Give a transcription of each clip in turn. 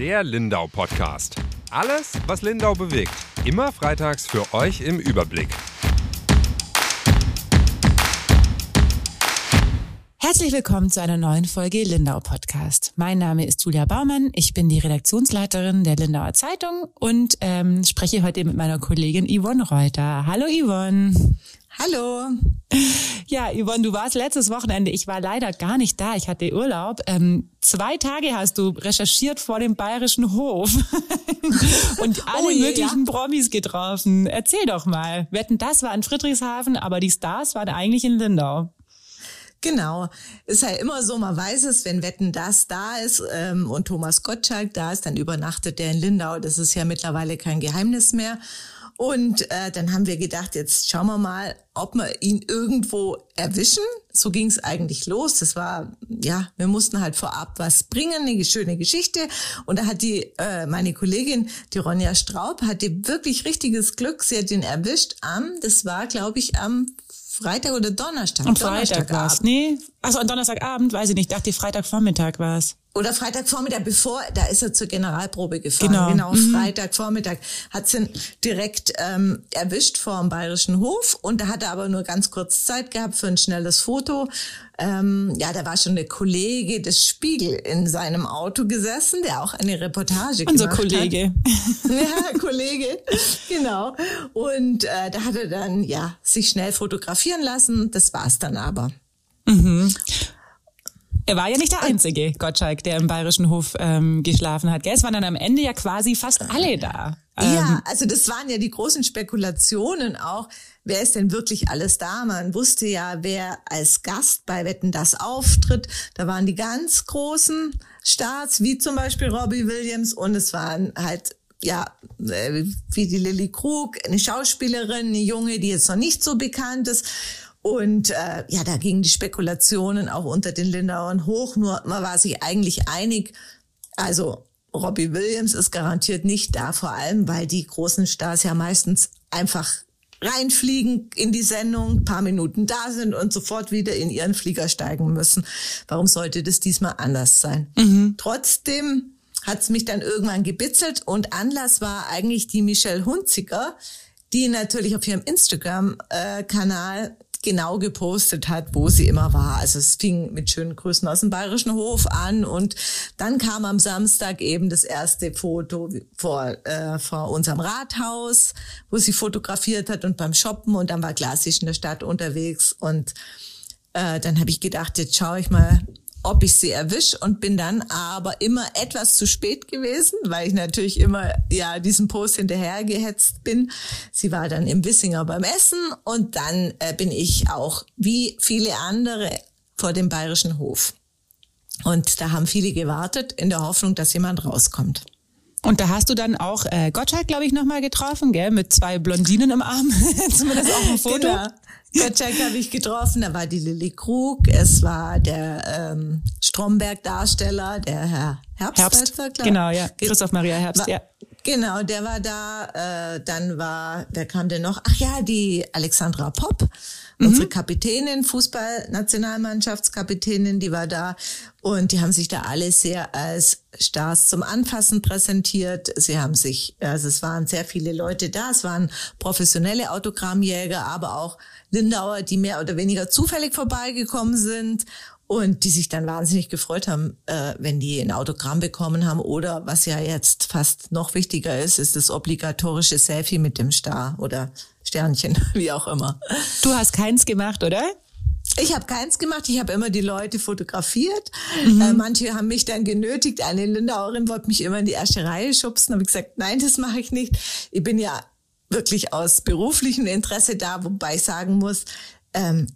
Der Lindau Podcast. Alles, was Lindau bewegt. Immer freitags für euch im Überblick. Herzlich willkommen zu einer neuen Folge Lindau Podcast. Mein Name ist Julia Baumann. Ich bin die Redaktionsleiterin der Lindauer Zeitung und ähm, spreche heute mit meiner Kollegin Yvonne Reuter. Hallo Yvonne. Hallo. Ja, Yvonne, du warst letztes Wochenende. Ich war leider gar nicht da. Ich hatte Urlaub. Ähm, zwei Tage hast du recherchiert vor dem Bayerischen Hof und alle oh je, möglichen ja. Promis getroffen. Erzähl doch mal. Wetten, das war in Friedrichshafen, aber die Stars waren eigentlich in Lindau. Genau. Ist ja immer so, man weiß es, wenn Wetten das da ist ähm, und Thomas Gottschalk da ist, dann übernachtet der in Lindau. Das ist ja mittlerweile kein Geheimnis mehr. Und äh, dann haben wir gedacht, jetzt schauen wir mal, ob wir ihn irgendwo erwischen. So ging es eigentlich los. Das war, ja, wir mussten halt vorab was bringen, eine schöne Geschichte. Und da hat die, äh, meine Kollegin, die Ronja Straub, hatte wirklich richtiges Glück. Sie hat ihn erwischt am, das war, glaube ich, am Freitag oder Donnerstag? Am Freitag war es. Nee, also am Donnerstagabend, weiß ich nicht. Ich dachte, Freitagvormittag war es. Oder Freitagvormittag, bevor, da ist er zur Generalprobe gefahren. Genau, genau mhm. Freitagvormittag hat sie direkt ähm, erwischt vor dem Bayerischen Hof und da hat er aber nur ganz kurz Zeit gehabt für ein schnelles Foto. Ähm, ja, da war schon der Kollege des Spiegel in seinem Auto gesessen, der auch eine Reportage Unser gemacht Kollege. hat. ja, Kollege, genau. Und äh, da hat er dann ja sich schnell fotografieren lassen. Das war's dann aber. Mhm. Er war ja nicht der einzige Gottschalk, der im Bayerischen Hof ähm, geschlafen hat. Gell? Es waren dann am Ende ja quasi fast alle da. Ähm, ja, also das waren ja die großen Spekulationen auch. Wer ist denn wirklich alles da? Man wusste ja, wer als Gast bei Wetten das auftritt. Da waren die ganz großen Stars, wie zum Beispiel Robbie Williams und es waren halt ja, äh, wie die Lilly Krug, eine Schauspielerin, eine Junge, die jetzt noch nicht so bekannt ist. Und äh, ja, da gingen die Spekulationen auch unter den Lindauern hoch. Nur man war sich eigentlich einig. Also Robbie Williams ist garantiert nicht da, vor allem weil die großen Stars ja meistens einfach reinfliegen in die Sendung, paar Minuten da sind und sofort wieder in ihren Flieger steigen müssen. Warum sollte das diesmal anders sein? Mhm. Trotzdem hat es mich dann irgendwann gebitzelt und Anlass war eigentlich die Michelle Hunziker, die natürlich auf ihrem Instagram-Kanal äh, genau gepostet hat, wo sie immer war. Also es fing mit schönen Grüßen aus dem Bayerischen Hof an und dann kam am Samstag eben das erste Foto vor, äh, vor unserem Rathaus, wo sie fotografiert hat und beim Shoppen und dann war klassisch in der Stadt unterwegs und äh, dann habe ich gedacht, jetzt schaue ich mal, ob ich sie erwisch und bin dann aber immer etwas zu spät gewesen, weil ich natürlich immer ja diesem Post hinterhergehetzt bin. Sie war dann im Wissinger beim Essen und dann äh, bin ich auch wie viele andere vor dem bayerischen Hof. Und da haben viele gewartet in der Hoffnung, dass jemand rauskommt. Und da hast du dann auch äh, Gottschalk, glaube ich, nochmal getroffen, gell, mit zwei Blondinen im Arm. Zumindest auch ein Foto. Genau. Gottschalk habe ich getroffen, da war die Lilly Krug, es war der ähm, Stromberg-Darsteller, der Herr Herbst. Herbst genau, ja. Christoph Maria Herbst, war, ja. Genau, der war da. Äh, dann war, wer kam denn noch? Ach ja, die Alexandra Popp, mhm. unsere Kapitänin, Fußballnationalmannschaftskapitänin, die war da. Und die haben sich da alle sehr als Stars zum Anfassen präsentiert. Sie haben sich, also es waren sehr viele Leute da. Es waren professionelle Autogrammjäger, aber auch Lindauer, die mehr oder weniger zufällig vorbeigekommen sind und die sich dann wahnsinnig gefreut haben, äh, wenn die ein Autogramm bekommen haben. Oder was ja jetzt fast noch wichtiger ist, ist das obligatorische Selfie mit dem Star oder Sternchen, wie auch immer. Du hast keins gemacht, oder? Ich habe keins gemacht. Ich habe immer die Leute fotografiert. Mhm. Äh, manche haben mich dann genötigt. Eine Lindauerin wollte mich immer in die erste Reihe schubsen. Habe ich gesagt, nein, das mache ich nicht. Ich bin ja wirklich aus beruflichem Interesse da, wobei ich sagen muss, ähm,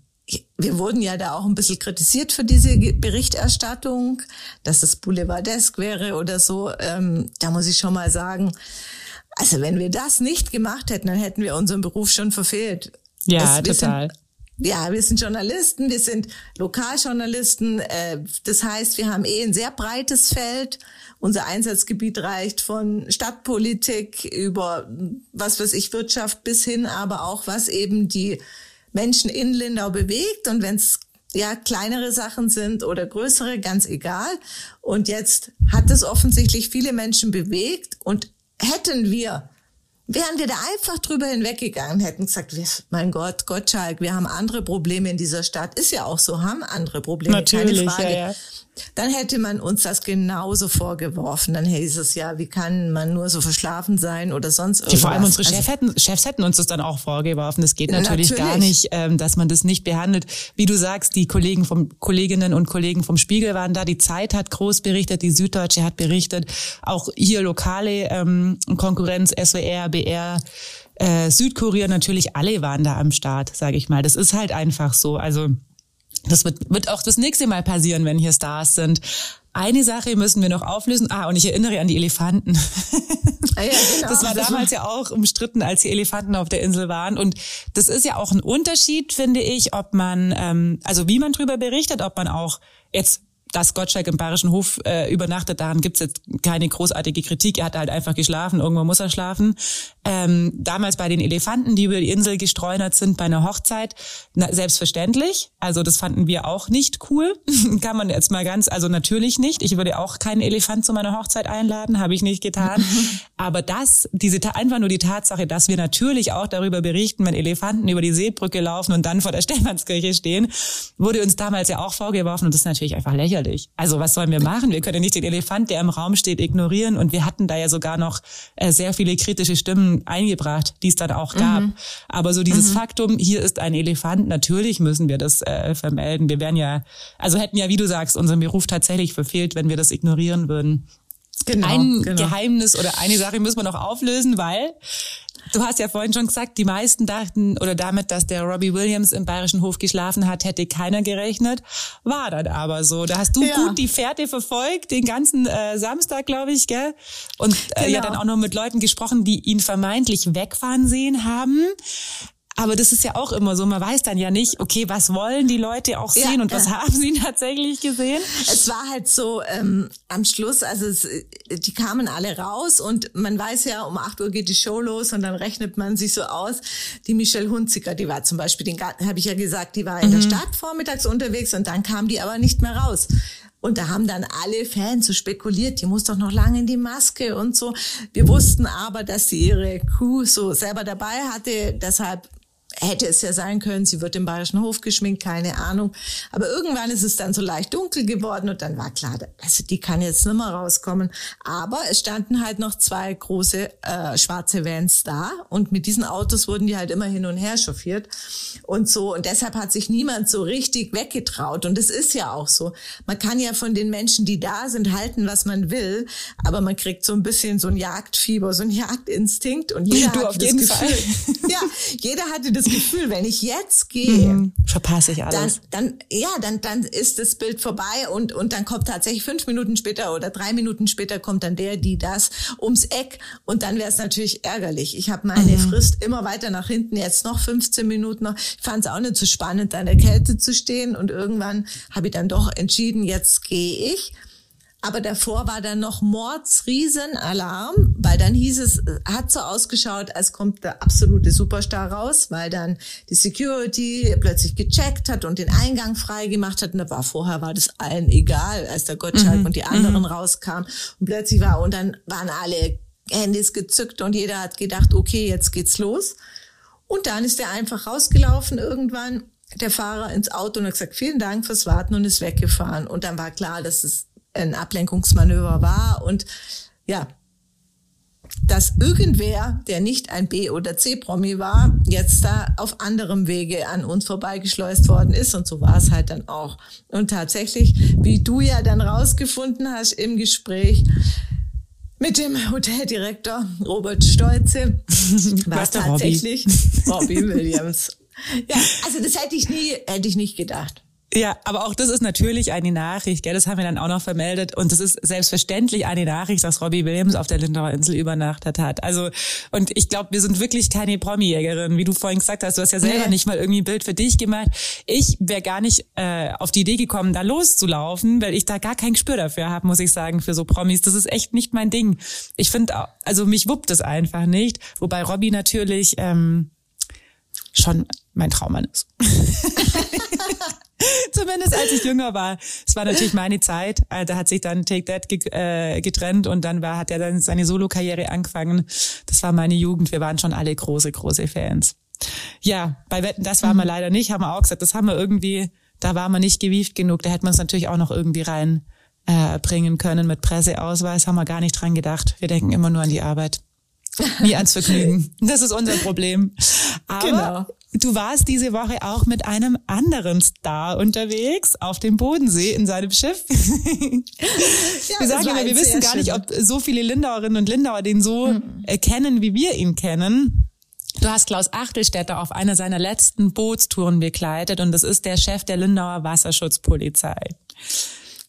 wir wurden ja da auch ein bisschen kritisiert für diese Berichterstattung, dass es Boulevardesk wäre oder so. Ähm, da muss ich schon mal sagen, also wenn wir das nicht gemacht hätten, dann hätten wir unseren Beruf schon verfehlt. Ja, es, total. Sind, ja, wir sind Journalisten, wir sind Lokaljournalisten. Äh, das heißt, wir haben eh ein sehr breites Feld. Unser Einsatzgebiet reicht von Stadtpolitik über, was weiß ich, Wirtschaft bis hin, aber auch was eben die Menschen in Lindau bewegt. Und wenn es ja kleinere Sachen sind oder größere, ganz egal. Und jetzt hat es offensichtlich viele Menschen bewegt und hätten wir Wären wir da einfach drüber hinweggegangen, hätten gesagt, mein Gott, Gottschalk, wir haben andere Probleme in dieser Stadt. Ist ja auch so, haben andere Probleme, Natürlich, keine Frage. Ja, ja dann hätte man uns das genauso vorgeworfen. Dann hieß es ja, wie kann man nur so verschlafen sein oder sonst irgendwas. Vor allem unsere also, Chef hätten, Chefs hätten uns das dann auch vorgeworfen. Das geht natürlich, natürlich. gar nicht, ähm, dass man das nicht behandelt. Wie du sagst, die Kollegen vom, Kolleginnen und Kollegen vom Spiegel waren da. Die Zeit hat groß berichtet, die Süddeutsche hat berichtet. Auch hier lokale ähm, Konkurrenz, SWR, BR, äh, Südkorea natürlich, alle waren da am Start, sage ich mal. Das ist halt einfach so. Also das wird, wird auch das nächste Mal passieren, wenn hier Stars sind. Eine Sache müssen wir noch auflösen. Ah, und ich erinnere an die Elefanten. Ah ja, genau. Das war damals ja auch umstritten, als die Elefanten auf der Insel waren. Und das ist ja auch ein Unterschied, finde ich, ob man, ähm, also wie man drüber berichtet, ob man auch jetzt dass Gottschalk im Bayerischen Hof äh, übernachtet, daran gibt's jetzt keine großartige Kritik. Er hat halt einfach geschlafen, irgendwo muss er schlafen. Ähm, damals bei den Elefanten, die über die Insel gestreunert sind bei einer Hochzeit, na, selbstverständlich. Also das fanden wir auch nicht cool. Kann man jetzt mal ganz, also natürlich nicht. Ich würde auch keinen Elefant zu meiner Hochzeit einladen, habe ich nicht getan. Aber das, diese einfach nur die Tatsache, dass wir natürlich auch darüber berichten, wenn Elefanten über die Seebrücke laufen und dann vor der Stephanskirche stehen, wurde uns damals ja auch vorgeworfen und das ist natürlich einfach lächerlich lächerlich. Also was sollen wir machen? Wir können ja nicht den Elefant, der im Raum steht, ignorieren. Und wir hatten da ja sogar noch äh, sehr viele kritische Stimmen eingebracht, die es dann auch gab. Mhm. Aber so dieses mhm. Faktum, hier ist ein Elefant, natürlich müssen wir das äh, vermelden. Wir wären ja, also hätten ja, wie du sagst, unseren Beruf tatsächlich verfehlt, wenn wir das ignorieren würden. Genau, ein genau. Geheimnis oder eine Sache müssen wir noch auflösen, weil Du hast ja vorhin schon gesagt, die meisten dachten oder damit, dass der Robbie Williams im Bayerischen Hof geschlafen hat, hätte keiner gerechnet. War dann aber so. Da hast du ja. gut die Fährte verfolgt, den ganzen äh, Samstag, glaube ich, gell? Und äh, genau. ja dann auch noch mit Leuten gesprochen, die ihn vermeintlich wegfahren sehen haben. Aber das ist ja auch immer so, man weiß dann ja nicht, okay, was wollen die Leute auch sehen ja, und was äh, haben sie tatsächlich gesehen? Es war halt so ähm, am Schluss, also es, die kamen alle raus und man weiß ja, um acht Uhr geht die Show los und dann rechnet man sich so aus. Die Michelle Hunziker, die war zum Beispiel, den habe ich ja gesagt, die war in mhm. der Stadt vormittags unterwegs und dann kam die aber nicht mehr raus. Und da haben dann alle Fans so spekuliert, die muss doch noch lange in die Maske und so. Wir wussten aber, dass sie ihre Crew so selber dabei hatte. Deshalb hätte es ja sein können, sie wird im Bayerischen Hof geschminkt, keine Ahnung. Aber irgendwann ist es dann so leicht dunkel geworden und dann war klar, also die kann jetzt nicht mehr rauskommen. Aber es standen halt noch zwei große äh, schwarze Vans da und mit diesen Autos wurden die halt immer hin und her chauffiert und so. Und deshalb hat sich niemand so richtig weggetraut. Und es ist ja auch so. Man kann ja von den Menschen, die da sind, halten, was man will, aber man kriegt so ein bisschen so ein Jagdfieber, so ein Jagdinstinkt und jeder du hat das Gefühl, Fall. ja, jeder hatte das Gefühl, wenn ich jetzt gehe, mhm, verpasse ich alles. Dann, dann, ja, dann, dann ist das Bild vorbei und, und dann kommt tatsächlich fünf Minuten später oder drei Minuten später kommt dann der, die das ums Eck und dann wäre es natürlich ärgerlich. Ich habe meine mhm. Frist immer weiter nach hinten, jetzt noch 15 Minuten noch. Ich fand es auch nicht so spannend, da in der Kälte zu stehen und irgendwann habe ich dann doch entschieden, jetzt gehe ich. Aber davor war dann noch Mordsriesenalarm, weil dann hieß es, hat so ausgeschaut, als kommt der absolute Superstar raus, weil dann die Security plötzlich gecheckt hat und den Eingang frei gemacht hat. Und da war vorher war das allen egal, als der Gottschalk mhm. und die anderen mhm. rauskamen. Und plötzlich war, und dann waren alle Handys gezückt und jeder hat gedacht, okay, jetzt geht's los. Und dann ist er einfach rausgelaufen irgendwann, der Fahrer ins Auto und hat gesagt, vielen Dank fürs Warten und ist weggefahren. Und dann war klar, dass es ein Ablenkungsmanöver war und ja, dass irgendwer, der nicht ein B- oder C-Promi war, jetzt da auf anderem Wege an uns vorbeigeschleust worden ist. Und so war es halt dann auch. Und tatsächlich, wie du ja dann rausgefunden hast im Gespräch, mit dem Hoteldirektor Robert Stolze war es tatsächlich Robbie Williams. Ja, also das hätte ich nie, hätte ich nicht gedacht. Ja, aber auch das ist natürlich eine Nachricht, gell? das haben wir dann auch noch vermeldet und das ist selbstverständlich eine Nachricht, dass Robbie Williams auf der Lindauer Insel übernachtet hat. Also und ich glaube, wir sind wirklich keine Promi-Jägerin, wie du vorhin gesagt hast. Du hast ja selber nee. nicht mal irgendwie ein Bild für dich gemacht. Ich wäre gar nicht äh, auf die Idee gekommen, da loszulaufen, weil ich da gar kein Gespür dafür habe, muss ich sagen, für so Promis. Das ist echt nicht mein Ding. Ich finde, also mich wuppt es einfach nicht. Wobei Robbie natürlich ähm, schon mein Traummann ist. Zumindest als ich jünger war. Es war natürlich meine Zeit. Äh, da hat sich dann Take That äh, getrennt und dann war, hat er dann seine Solo-Karriere angefangen. Das war meine Jugend. Wir waren schon alle große, große Fans. Ja, bei Wetten, das waren wir mhm. leider nicht, haben wir auch gesagt. Das haben wir irgendwie, da waren wir nicht gewieft genug. Da hätten wir uns natürlich auch noch irgendwie rein äh, bringen können mit Presseausweis. Haben wir gar nicht dran gedacht. Wir denken immer nur an die Arbeit. Nie ans Vergnügen. Das ist unser Problem. Aber genau. Du warst diese Woche auch mit einem anderen Star unterwegs auf dem Bodensee in seinem Schiff. Ja, wir sagen immer, wir wissen gar nicht, ob so viele Lindauerinnen und Lindauer den so mhm. kennen, wie wir ihn kennen. Du hast Klaus Achtelstädter auf einer seiner letzten Bootstouren begleitet und das ist der Chef der Lindauer Wasserschutzpolizei.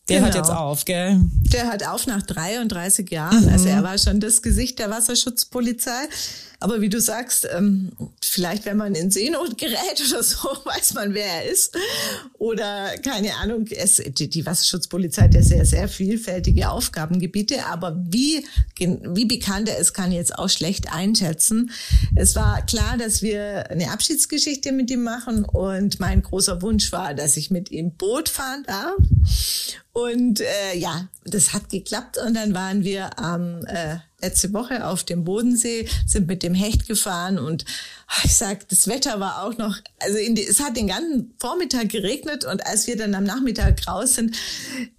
Der genau. hört jetzt auf, gell? Der hört auf nach 33 Jahren. Mhm. Also er war schon das Gesicht der Wasserschutzpolizei. Aber wie du sagst, ähm, vielleicht wenn man in Seenot gerät oder so, weiß man, wer er ist. Oder keine Ahnung, es, die, die Wasserschutzpolizei hat ja sehr, sehr vielfältige Aufgabengebiete. Aber wie, wie bekannt er ist, kann ich jetzt auch schlecht einschätzen. Es war klar, dass wir eine Abschiedsgeschichte mit ihm machen. Und mein großer Wunsch war, dass ich mit ihm Boot fahren darf. Und äh, ja, das hat geklappt. Und dann waren wir am äh, letzte Woche auf dem Bodensee, sind mit dem Hecht gefahren und ich sag, das Wetter war auch noch, also die, es hat den ganzen Vormittag geregnet und als wir dann am Nachmittag raus sind,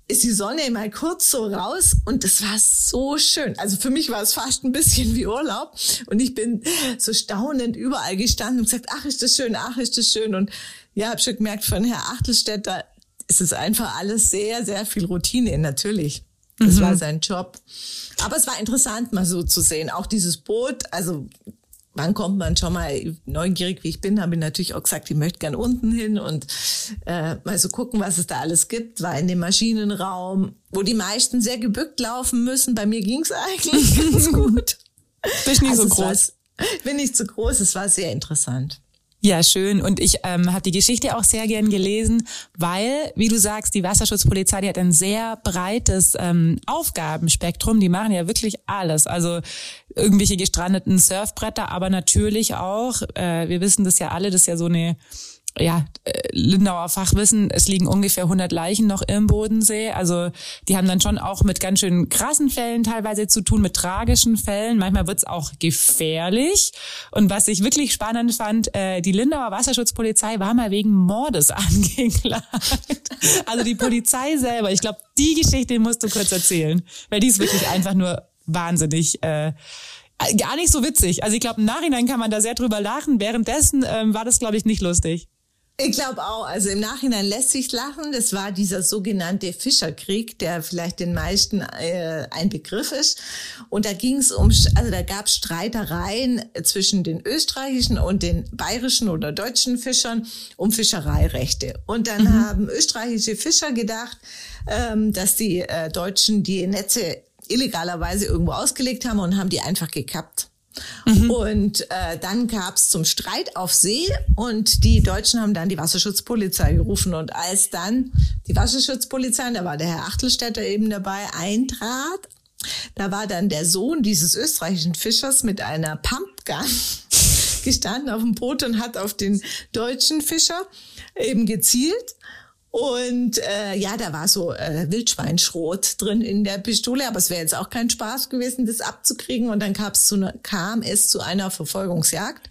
ist die Sonne mal kurz so raus und es war so schön. Also für mich war es fast ein bisschen wie Urlaub und ich bin so staunend überall gestanden und gesagt, ach ist das schön, ach ist das schön und ja, habe schon gemerkt von Herr Achtelstädter, ist es einfach alles sehr, sehr viel Routine, natürlich. Das mhm. war sein Job. Aber es war interessant, mal so zu sehen. Auch dieses Boot, also wann kommt man schon mal neugierig, wie ich bin, habe ich natürlich auch gesagt, ich möchte gern unten hin und äh, mal so gucken, was es da alles gibt. War in dem Maschinenraum, wo die meisten sehr gebückt laufen müssen. Bei mir ging's eigentlich ganz gut. Bist nicht also so groß. War, bin nicht so groß. Es war sehr interessant. Ja, schön. Und ich ähm, habe die Geschichte auch sehr gern gelesen, weil, wie du sagst, die Wasserschutzpolizei, die hat ein sehr breites ähm, Aufgabenspektrum. Die machen ja wirklich alles. Also irgendwelche gestrandeten Surfbretter, aber natürlich auch, äh, wir wissen das ja alle, das ist ja so eine ja, äh, Lindauer Fachwissen, es liegen ungefähr 100 Leichen noch im Bodensee. Also die haben dann schon auch mit ganz schön krassen Fällen teilweise zu tun, mit tragischen Fällen. Manchmal wird's auch gefährlich. Und was ich wirklich spannend fand, äh, die Lindauer Wasserschutzpolizei war mal wegen Mordes angeklagt. Also die Polizei selber. Ich glaube, die Geschichte musst du kurz erzählen, weil die ist wirklich einfach nur wahnsinnig. Äh, gar nicht so witzig. Also ich glaube, im Nachhinein kann man da sehr drüber lachen. Währenddessen ähm, war das, glaube ich, nicht lustig. Ich glaube auch, also im Nachhinein lässt sich lachen. Das war dieser sogenannte Fischerkrieg, der vielleicht den meisten äh, ein Begriff ist. Und da ging es um, also da gab es Streitereien zwischen den österreichischen und den bayerischen oder deutschen Fischern um Fischereirechte. Und dann mhm. haben österreichische Fischer gedacht, ähm, dass die äh, Deutschen die Netze illegalerweise irgendwo ausgelegt haben und haben die einfach gekappt. Mhm. Und äh, dann gab's zum Streit auf See und die Deutschen haben dann die Wasserschutzpolizei gerufen. Und als dann die Wasserschutzpolizei, da war der Herr Achtelstädter eben dabei, eintrat, da war dann der Sohn dieses österreichischen Fischers mit einer Pumpgun gestanden auf dem Boot und hat auf den deutschen Fischer eben gezielt. Und äh, ja, da war so äh, Wildschweinschrot drin in der Pistole, aber es wäre jetzt auch kein Spaß gewesen, das abzukriegen. Und dann kam es zu, ne, kam es zu einer Verfolgungsjagd.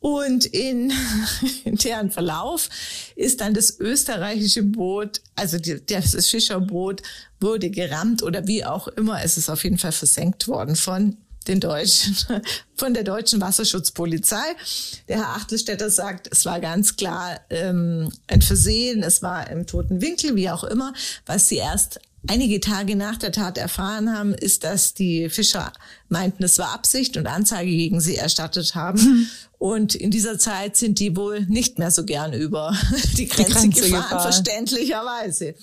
Und in, in deren Verlauf ist dann das österreichische Boot, also die, das Fischerboot, wurde gerammt oder wie auch immer. Es ist auf jeden Fall versenkt worden von den Deutschen, von der deutschen Wasserschutzpolizei. Der Herr Achtelstädter sagt, es war ganz klar ähm, ein Versehen, es war im toten Winkel, wie auch immer. Was sie erst einige Tage nach der Tat erfahren haben, ist, dass die Fischer meinten, es war Absicht und Anzeige gegen sie erstattet haben. Hm. Und in dieser Zeit sind die wohl nicht mehr so gern über die Grenze, die Grenze gefahren, gefahren, verständlicherweise.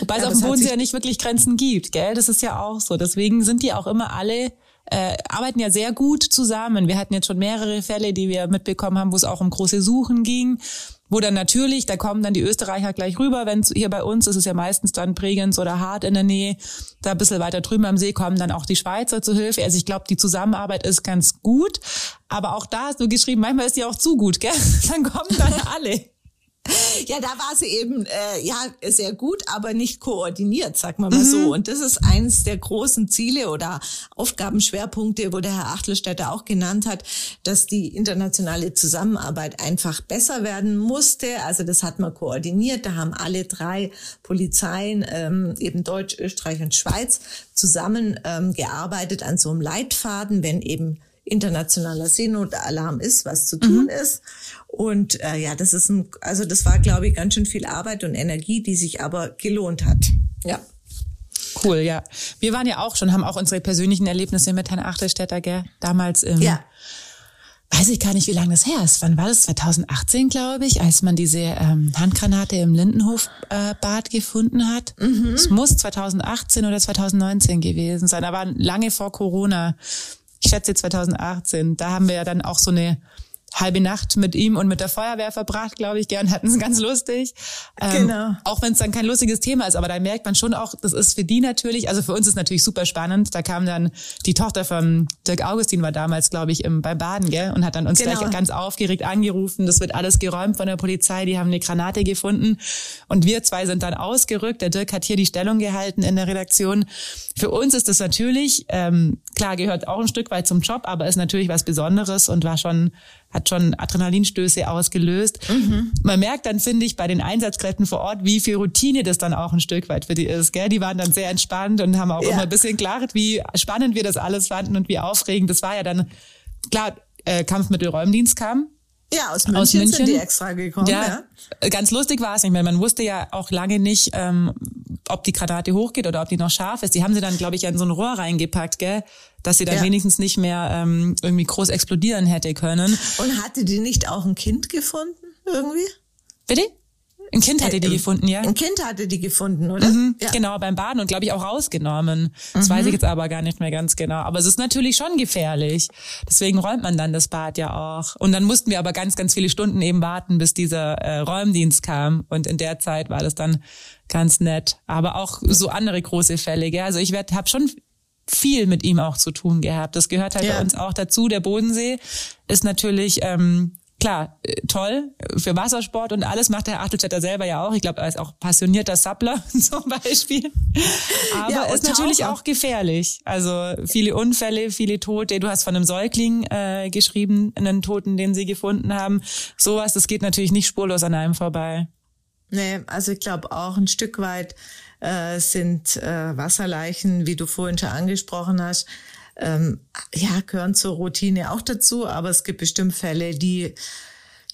Wobei es auf dem Bodensee ja nicht wirklich Grenzen gibt, gell? Das ist ja auch so. Deswegen sind die auch immer alle äh, arbeiten ja sehr gut zusammen. Wir hatten jetzt schon mehrere Fälle, die wir mitbekommen haben, wo es auch um große Suchen ging wo dann natürlich, da kommen dann die Österreicher gleich rüber, wenn hier bei uns ist es ja meistens dann Bregenz oder Hart in der Nähe, da ein bisschen weiter drüben am See kommen dann auch die Schweizer zu Hilfe. Also ich glaube, die Zusammenarbeit ist ganz gut, aber auch da hast du geschrieben, manchmal ist die auch zu gut, gell? Dann kommen dann alle. Ja, da war sie eben äh, ja sehr gut, aber nicht koordiniert, sag mal mal mhm. so. Und das ist eines der großen Ziele oder Aufgabenschwerpunkte, wo der Herr Achtelstädter auch genannt hat, dass die internationale Zusammenarbeit einfach besser werden musste. Also das hat man koordiniert. Da haben alle drei Polizeien, ähm, eben Deutsch, Österreich und Schweiz, zusammen ähm, gearbeitet an so einem Leitfaden, wenn eben internationaler Seenotalarm ist, was zu tun mhm. ist. Und äh, ja, das ist ein, also das war, glaube ich, ganz schön viel Arbeit und Energie, die sich aber gelohnt hat. Ja. Cool, ja. Wir waren ja auch schon, haben auch unsere persönlichen Erlebnisse mit Herrn Achtelstädter, gell? Damals im, ja. weiß ich gar nicht, wie lange das her ist. Wann war das? 2018, glaube ich, als man diese ähm, Handgranate im Lindenhofbad äh, gefunden hat. Mhm. Es muss 2018 oder 2019 gewesen sein. War lange vor Corona. Ich schätze 2018. Da haben wir ja dann auch so eine halbe Nacht mit ihm und mit der Feuerwehr verbracht, glaube ich, gern, hatten es ganz lustig. Ähm, genau. Auch wenn es dann kein lustiges Thema ist, aber da merkt man schon auch, das ist für die natürlich, also für uns ist natürlich super spannend. Da kam dann die Tochter von Dirk Augustin war damals, glaube ich, im, beim Baden, gell, und hat dann uns genau. gleich ganz aufgeregt angerufen. Das wird alles geräumt von der Polizei, die haben eine Granate gefunden und wir zwei sind dann ausgerückt. Der Dirk hat hier die Stellung gehalten in der Redaktion. Für uns ist das natürlich, ähm, klar, gehört auch ein Stück weit zum Job, aber ist natürlich was Besonderes und war schon hat schon Adrenalinstöße ausgelöst. Mhm. Man merkt dann, finde ich, bei den Einsatzkräften vor Ort, wie viel Routine das dann auch ein Stück weit für die ist. Gell? Die waren dann sehr entspannt und haben auch ja. immer ein bisschen klarheit, wie spannend wir das alles fanden und wie aufregend. Das war ja dann, klar, äh, Kampfmittelräumdienst kam, ja, aus München, aus München sind die extra gekommen. Ja, ja. Ganz lustig war es nicht, weil man wusste ja auch lange nicht, ähm, ob die Granate hochgeht oder ob die noch scharf ist. Die haben sie dann, glaube ich, in so ein Rohr reingepackt, gell? dass sie dann ja. wenigstens nicht mehr ähm, irgendwie groß explodieren hätte können. Und hatte die nicht auch ein Kind gefunden irgendwie? Bitte? Ein Kind hatte die äh, gefunden, ja. Ein Kind hatte die gefunden, oder? Mhm, ja. Genau, beim Baden und glaube ich auch rausgenommen. Das mhm. weiß ich jetzt aber gar nicht mehr ganz genau. Aber es ist natürlich schon gefährlich. Deswegen räumt man dann das Bad ja auch. Und dann mussten wir aber ganz, ganz viele Stunden eben warten, bis dieser äh, Räumdienst kam. Und in der Zeit war das dann ganz nett. Aber auch so andere große Fälle. Gell? Also ich habe schon viel mit ihm auch zu tun gehabt. Das gehört halt ja. bei uns auch dazu. Der Bodensee ist natürlich ähm, klar, äh, toll für Wassersport und alles macht der Achtelstädter selber ja auch. Ich glaube, er ist auch passionierter Sappler zum Beispiel. Aber ja, ist natürlich auch gefährlich. Also viele Unfälle, viele Tote. Du hast von einem Säugling äh, geschrieben, einen Toten, den sie gefunden haben. Sowas, das geht natürlich nicht spurlos an einem vorbei. Nee, also ich glaube auch ein Stück weit äh, sind äh, Wasserleichen, wie du vorhin schon angesprochen hast, ähm, ja, gehören zur Routine auch dazu, aber es gibt bestimmt Fälle, die,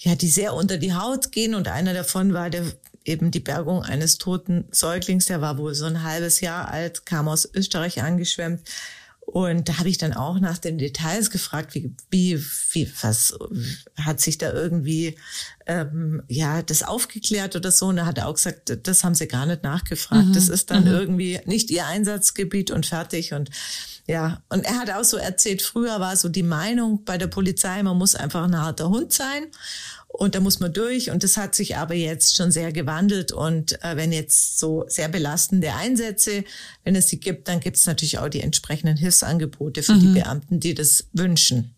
ja, die sehr unter die Haut gehen und einer davon war der eben die Bergung eines toten Säuglings, der war wohl so ein halbes Jahr alt, kam aus Österreich angeschwemmt. Und da habe ich dann auch nach den Details gefragt, wie, wie, wie was hat sich da irgendwie ähm, ja das aufgeklärt oder so. Und er hat auch gesagt, das haben sie gar nicht nachgefragt. Mhm. Das ist dann mhm. irgendwie nicht ihr Einsatzgebiet und fertig. Und ja, und er hat auch so erzählt, früher war so die Meinung bei der Polizei, man muss einfach ein harter Hund sein und da muss man durch. Und das hat sich aber jetzt schon sehr gewandelt. Und äh, wenn jetzt so sehr belastende Einsätze, wenn es sie gibt, dann gibt es natürlich auch die entsprechenden Hilfsangebote für mhm. die Beamten, die das wünschen.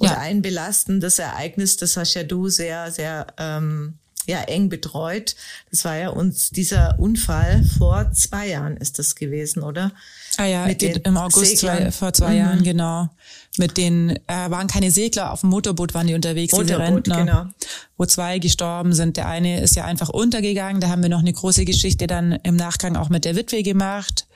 Und ja. ein belastendes Ereignis, das hast ja du sehr, sehr ähm, ja, eng betreut. Das war ja uns dieser Unfall vor zwei Jahren ist das gewesen, oder? Ah ja, mit den im August zwei, vor zwei mhm. Jahren, genau. Mit den, äh, waren keine Segler, auf dem Motorboot waren die unterwegs, Motorboot, diese Rentner, genau. wo zwei gestorben sind. Der eine ist ja einfach untergegangen. Da haben wir noch eine große Geschichte dann im Nachgang auch mit der Witwe gemacht.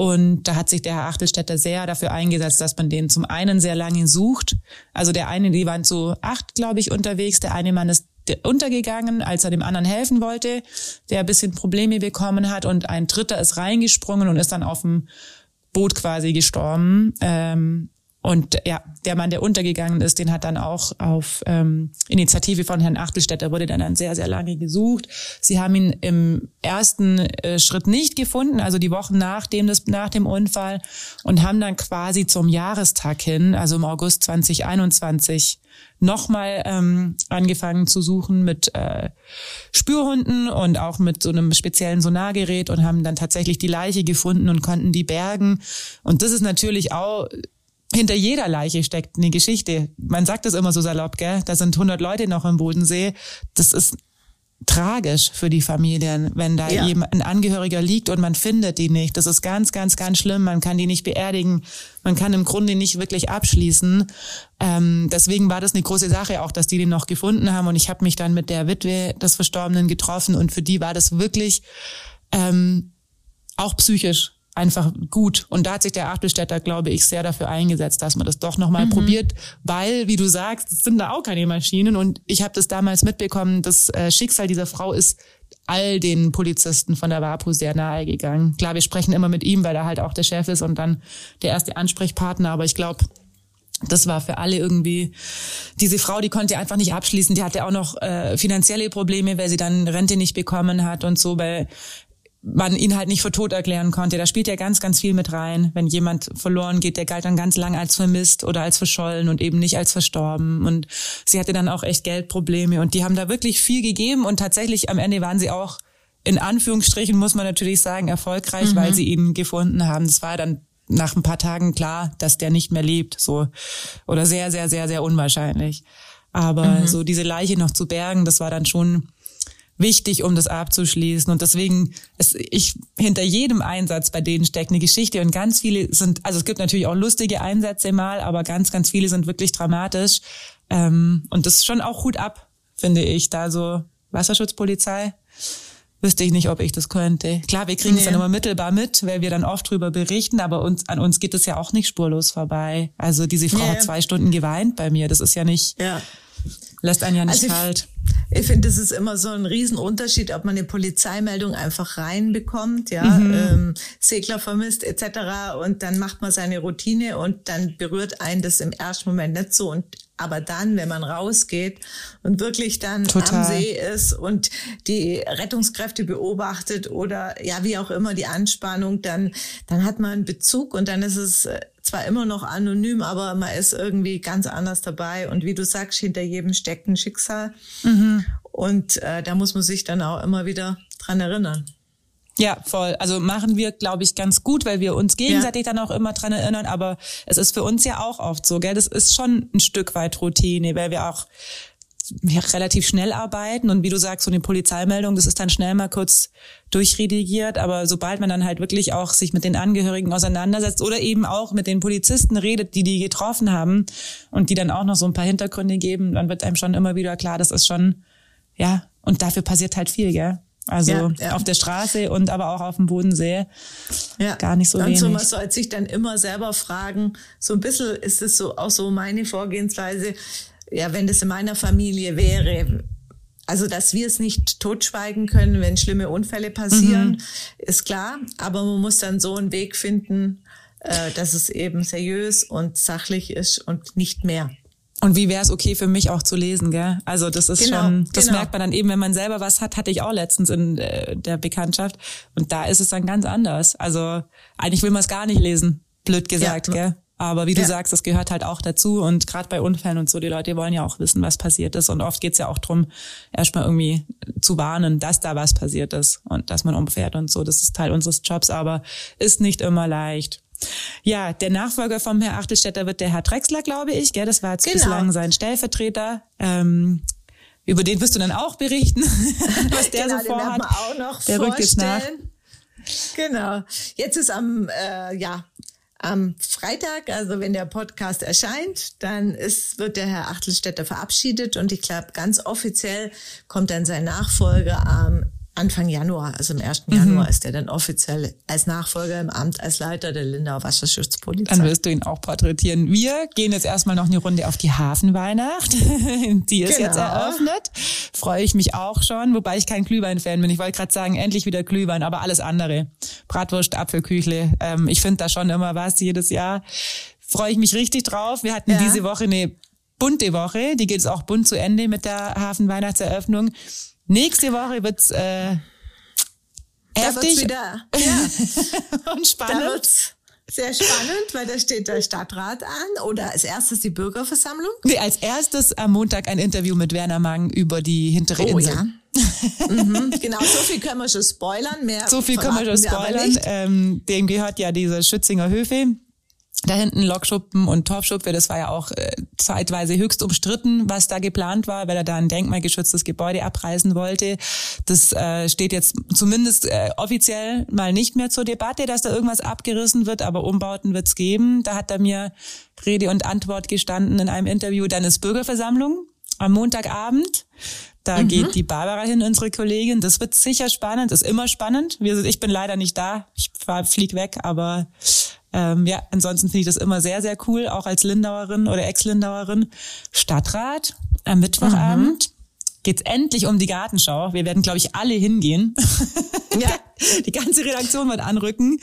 Und da hat sich der Herr Achtelstädter sehr dafür eingesetzt, dass man den zum einen sehr lange sucht. Also der eine, die waren zu acht, glaube ich, unterwegs. Der eine Mann ist untergegangen, als er dem anderen helfen wollte, der ein bisschen Probleme bekommen hat. Und ein dritter ist reingesprungen und ist dann auf dem Boot quasi gestorben. Ähm, und ja, der Mann, der untergegangen ist, den hat dann auch auf ähm, Initiative von Herrn Achtelstädter wurde dann, dann sehr, sehr lange gesucht. Sie haben ihn im ersten äh, Schritt nicht gefunden, also die Wochen nach dem, das, nach dem Unfall und haben dann quasi zum Jahrestag hin, also im August 2021, nochmal ähm, angefangen zu suchen mit äh, Spürhunden und auch mit so einem speziellen Sonargerät und haben dann tatsächlich die Leiche gefunden und konnten die bergen. Und das ist natürlich auch hinter jeder Leiche steckt eine Geschichte. Man sagt das immer so salopp, gell? Da sind 100 Leute noch im Bodensee. Das ist tragisch für die Familien, wenn da ja. jemand, ein Angehöriger liegt und man findet die nicht. Das ist ganz, ganz, ganz schlimm. Man kann die nicht beerdigen. Man kann im Grunde nicht wirklich abschließen. Ähm, deswegen war das eine große Sache auch, dass die den noch gefunden haben. Und ich habe mich dann mit der Witwe des Verstorbenen getroffen und für die war das wirklich ähm, auch psychisch einfach gut. Und da hat sich der Achtelstädter, glaube ich, sehr dafür eingesetzt, dass man das doch nochmal mhm. probiert, weil, wie du sagst, es sind da auch keine Maschinen. Und ich habe das damals mitbekommen, das äh, Schicksal dieser Frau ist all den Polizisten von der WAPO sehr nahe gegangen. Klar, wir sprechen immer mit ihm, weil er halt auch der Chef ist und dann der erste Ansprechpartner. Aber ich glaube, das war für alle irgendwie diese Frau, die konnte einfach nicht abschließen. Die hatte auch noch äh, finanzielle Probleme, weil sie dann Rente nicht bekommen hat und so, weil man ihn halt nicht für tot erklären konnte. Da spielt ja ganz, ganz viel mit rein. Wenn jemand verloren geht, der galt dann ganz lang als vermisst oder als verschollen und eben nicht als verstorben. Und sie hatte dann auch echt Geldprobleme und die haben da wirklich viel gegeben und tatsächlich am Ende waren sie auch in Anführungsstrichen, muss man natürlich sagen, erfolgreich, mhm. weil sie ihn gefunden haben. Das war dann nach ein paar Tagen klar, dass der nicht mehr lebt, so. Oder sehr, sehr, sehr, sehr unwahrscheinlich. Aber mhm. so diese Leiche noch zu bergen, das war dann schon, wichtig, um das abzuschließen. Und deswegen ist ich hinter jedem Einsatz bei denen steckt eine Geschichte und ganz viele sind, also es gibt natürlich auch lustige Einsätze mal, aber ganz, ganz viele sind wirklich dramatisch. Ähm, und das ist schon auch gut ab, finde ich. Da so Wasserschutzpolizei wüsste ich nicht, ob ich das könnte. Klar, wir kriegen es dann immer mittelbar mit, weil wir dann oft drüber berichten, aber uns, an uns geht es ja auch nicht spurlos vorbei. Also diese Frau nee. hat zwei Stunden geweint bei mir. Das ist ja nicht, ja. Lässt einen ja nicht also kalt. Ich finde, es ist immer so ein Riesenunterschied, ob man eine Polizeimeldung einfach reinbekommt, ja, mhm. ähm, Segler vermisst etc. Und dann macht man seine Routine und dann berührt einen das im ersten Moment nicht so. Und aber dann, wenn man rausgeht und wirklich dann Total. am See ist und die Rettungskräfte beobachtet oder ja, wie auch immer die Anspannung, dann, dann hat man einen Bezug und dann ist es äh, zwar immer noch anonym, aber man ist irgendwie ganz anders dabei. Und wie du sagst, hinter jedem steckt ein Schicksal. Mhm. Und äh, da muss man sich dann auch immer wieder dran erinnern. Ja, voll. Also machen wir, glaube ich, ganz gut, weil wir uns gegenseitig ja. dann auch immer dran erinnern. Aber es ist für uns ja auch oft so, gell? Das ist schon ein Stück weit Routine, weil wir auch relativ schnell arbeiten und wie du sagst, so eine Polizeimeldung, das ist dann schnell mal kurz durchredigiert, aber sobald man dann halt wirklich auch sich mit den Angehörigen auseinandersetzt oder eben auch mit den Polizisten redet, die die getroffen haben und die dann auch noch so ein paar Hintergründe geben, dann wird einem schon immer wieder klar, das ist schon, ja, und dafür passiert halt viel, gell? Also ja, ja. auf der Straße und aber auch auf dem Bodensee. Ja. Gar nicht so und wenig. Und so, man sollte sich dann immer selber fragen, so ein bisschen ist es so auch so meine Vorgehensweise, ja, wenn das in meiner Familie wäre, also, dass wir es nicht totschweigen können, wenn schlimme Unfälle passieren, mhm. ist klar. Aber man muss dann so einen Weg finden, äh, dass es eben seriös und sachlich ist und nicht mehr. Und wie wäre es okay für mich auch zu lesen, gell? Also das ist genau, schon, das genau. merkt man dann eben, wenn man selber was hat, hatte ich auch letztens in äh, der Bekanntschaft. Und da ist es dann ganz anders. Also eigentlich will man es gar nicht lesen, blöd gesagt, ja. gell? Aber wie du ja. sagst, das gehört halt auch dazu. Und gerade bei Unfällen und so, die Leute wollen ja auch wissen, was passiert ist. Und oft geht's ja auch drum, erstmal irgendwie zu warnen, dass da was passiert ist und dass man umfährt und so. Das ist Teil unseres Jobs, aber ist nicht immer leicht. Ja, der Nachfolger vom Herr Achtelstädter wird der Herr Drexler, glaube ich. Gell? Das war jetzt genau. bislang sein Stellvertreter. Ähm, über den wirst du dann auch berichten, was der genau, so vorhat. Den auch noch der rückt jetzt nach. Genau. Jetzt ist am, äh, ja, am Freitag, also wenn der Podcast erscheint, dann ist, wird der Herr Achtelstädter verabschiedet und ich glaube, ganz offiziell kommt dann sein Nachfolger am Anfang Januar, also im 1. Mhm. Januar ist er dann offiziell als Nachfolger im Amt als Leiter der Lindauer Wasserschutzpolizei. Dann wirst du ihn auch porträtieren. Wir gehen jetzt erstmal noch eine Runde auf die Hafenweihnacht. die ist genau. jetzt eröffnet. Freue ich mich auch schon, wobei ich kein Glühwein-Fan bin. Ich wollte gerade sagen, endlich wieder Glühwein, aber alles andere. Bratwurst, Apfelküchle. Ähm, ich finde da schon immer was jedes Jahr. Freue ich mich richtig drauf. Wir hatten ja. diese Woche eine bunte Woche. Die geht es auch bunt zu Ende mit der Hafenweihnachtseröffnung. Nächste Woche wird's äh, heftig. wieder, ja. und spannend. Sehr spannend, weil da steht der Stadtrat an oder als erstes die Bürgerversammlung. Nee, als erstes am Montag ein Interview mit Werner Mang über die hintere oh, Insel. Ja. mhm, genau, so viel können wir schon spoilern. Mehr so viel können wir schon spoilern. Ähm, dem gehört ja diese Schützinger Höfe. Da hinten Lokschuppen und Torfschuppe, das war ja auch äh, zeitweise höchst umstritten, was da geplant war, weil er da ein denkmalgeschütztes Gebäude abreißen wollte. Das äh, steht jetzt zumindest äh, offiziell mal nicht mehr zur Debatte, dass da irgendwas abgerissen wird, aber Umbauten wird's geben. Da hat er mir Rede und Antwort gestanden in einem Interview. Dann ist Bürgerversammlung am Montagabend. Da mhm. geht die Barbara hin, unsere Kollegin. Das wird sicher spannend, ist immer spannend. Ich bin leider nicht da. Ich flieg weg, aber ähm, ja, ansonsten finde ich das immer sehr, sehr cool, auch als Lindauerin oder Ex-Lindauerin. Stadtrat am Mittwochabend. Mhm. Geht's endlich um die Gartenschau. Wir werden, glaube ich, alle hingehen. Ja. die ganze Redaktion wird anrücken,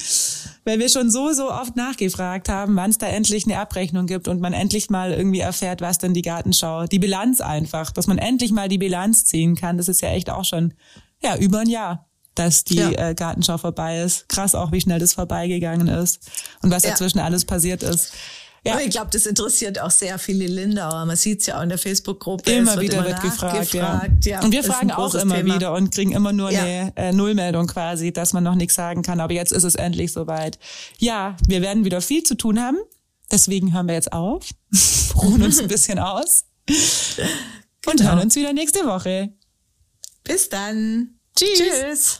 weil wir schon so, so oft nachgefragt haben, wann es da endlich eine Abrechnung gibt und man endlich mal irgendwie erfährt, was denn die Gartenschau, die Bilanz einfach, dass man endlich mal die Bilanz ziehen kann. Das ist ja echt auch schon, ja, über ein Jahr dass die ja. äh, Gartenschau vorbei ist. Krass auch, wie schnell das vorbeigegangen ist und was ja. dazwischen alles passiert ist. Ja. Ich glaube, das interessiert auch sehr viele Lindauer. Man sieht es ja auch in der Facebook-Gruppe. Immer wird wieder immer wird gefragt. gefragt. Ja. ja. Und wir fragen auch immer Thema. wieder und kriegen immer nur ja. eine äh, Nullmeldung quasi, dass man noch nichts sagen kann. Aber jetzt ist es endlich soweit. Ja, wir werden wieder viel zu tun haben. Deswegen hören wir jetzt auf, ruhen uns ein bisschen aus und genau. hören uns wieder nächste Woche. Bis dann. Tschüss. Tschüss.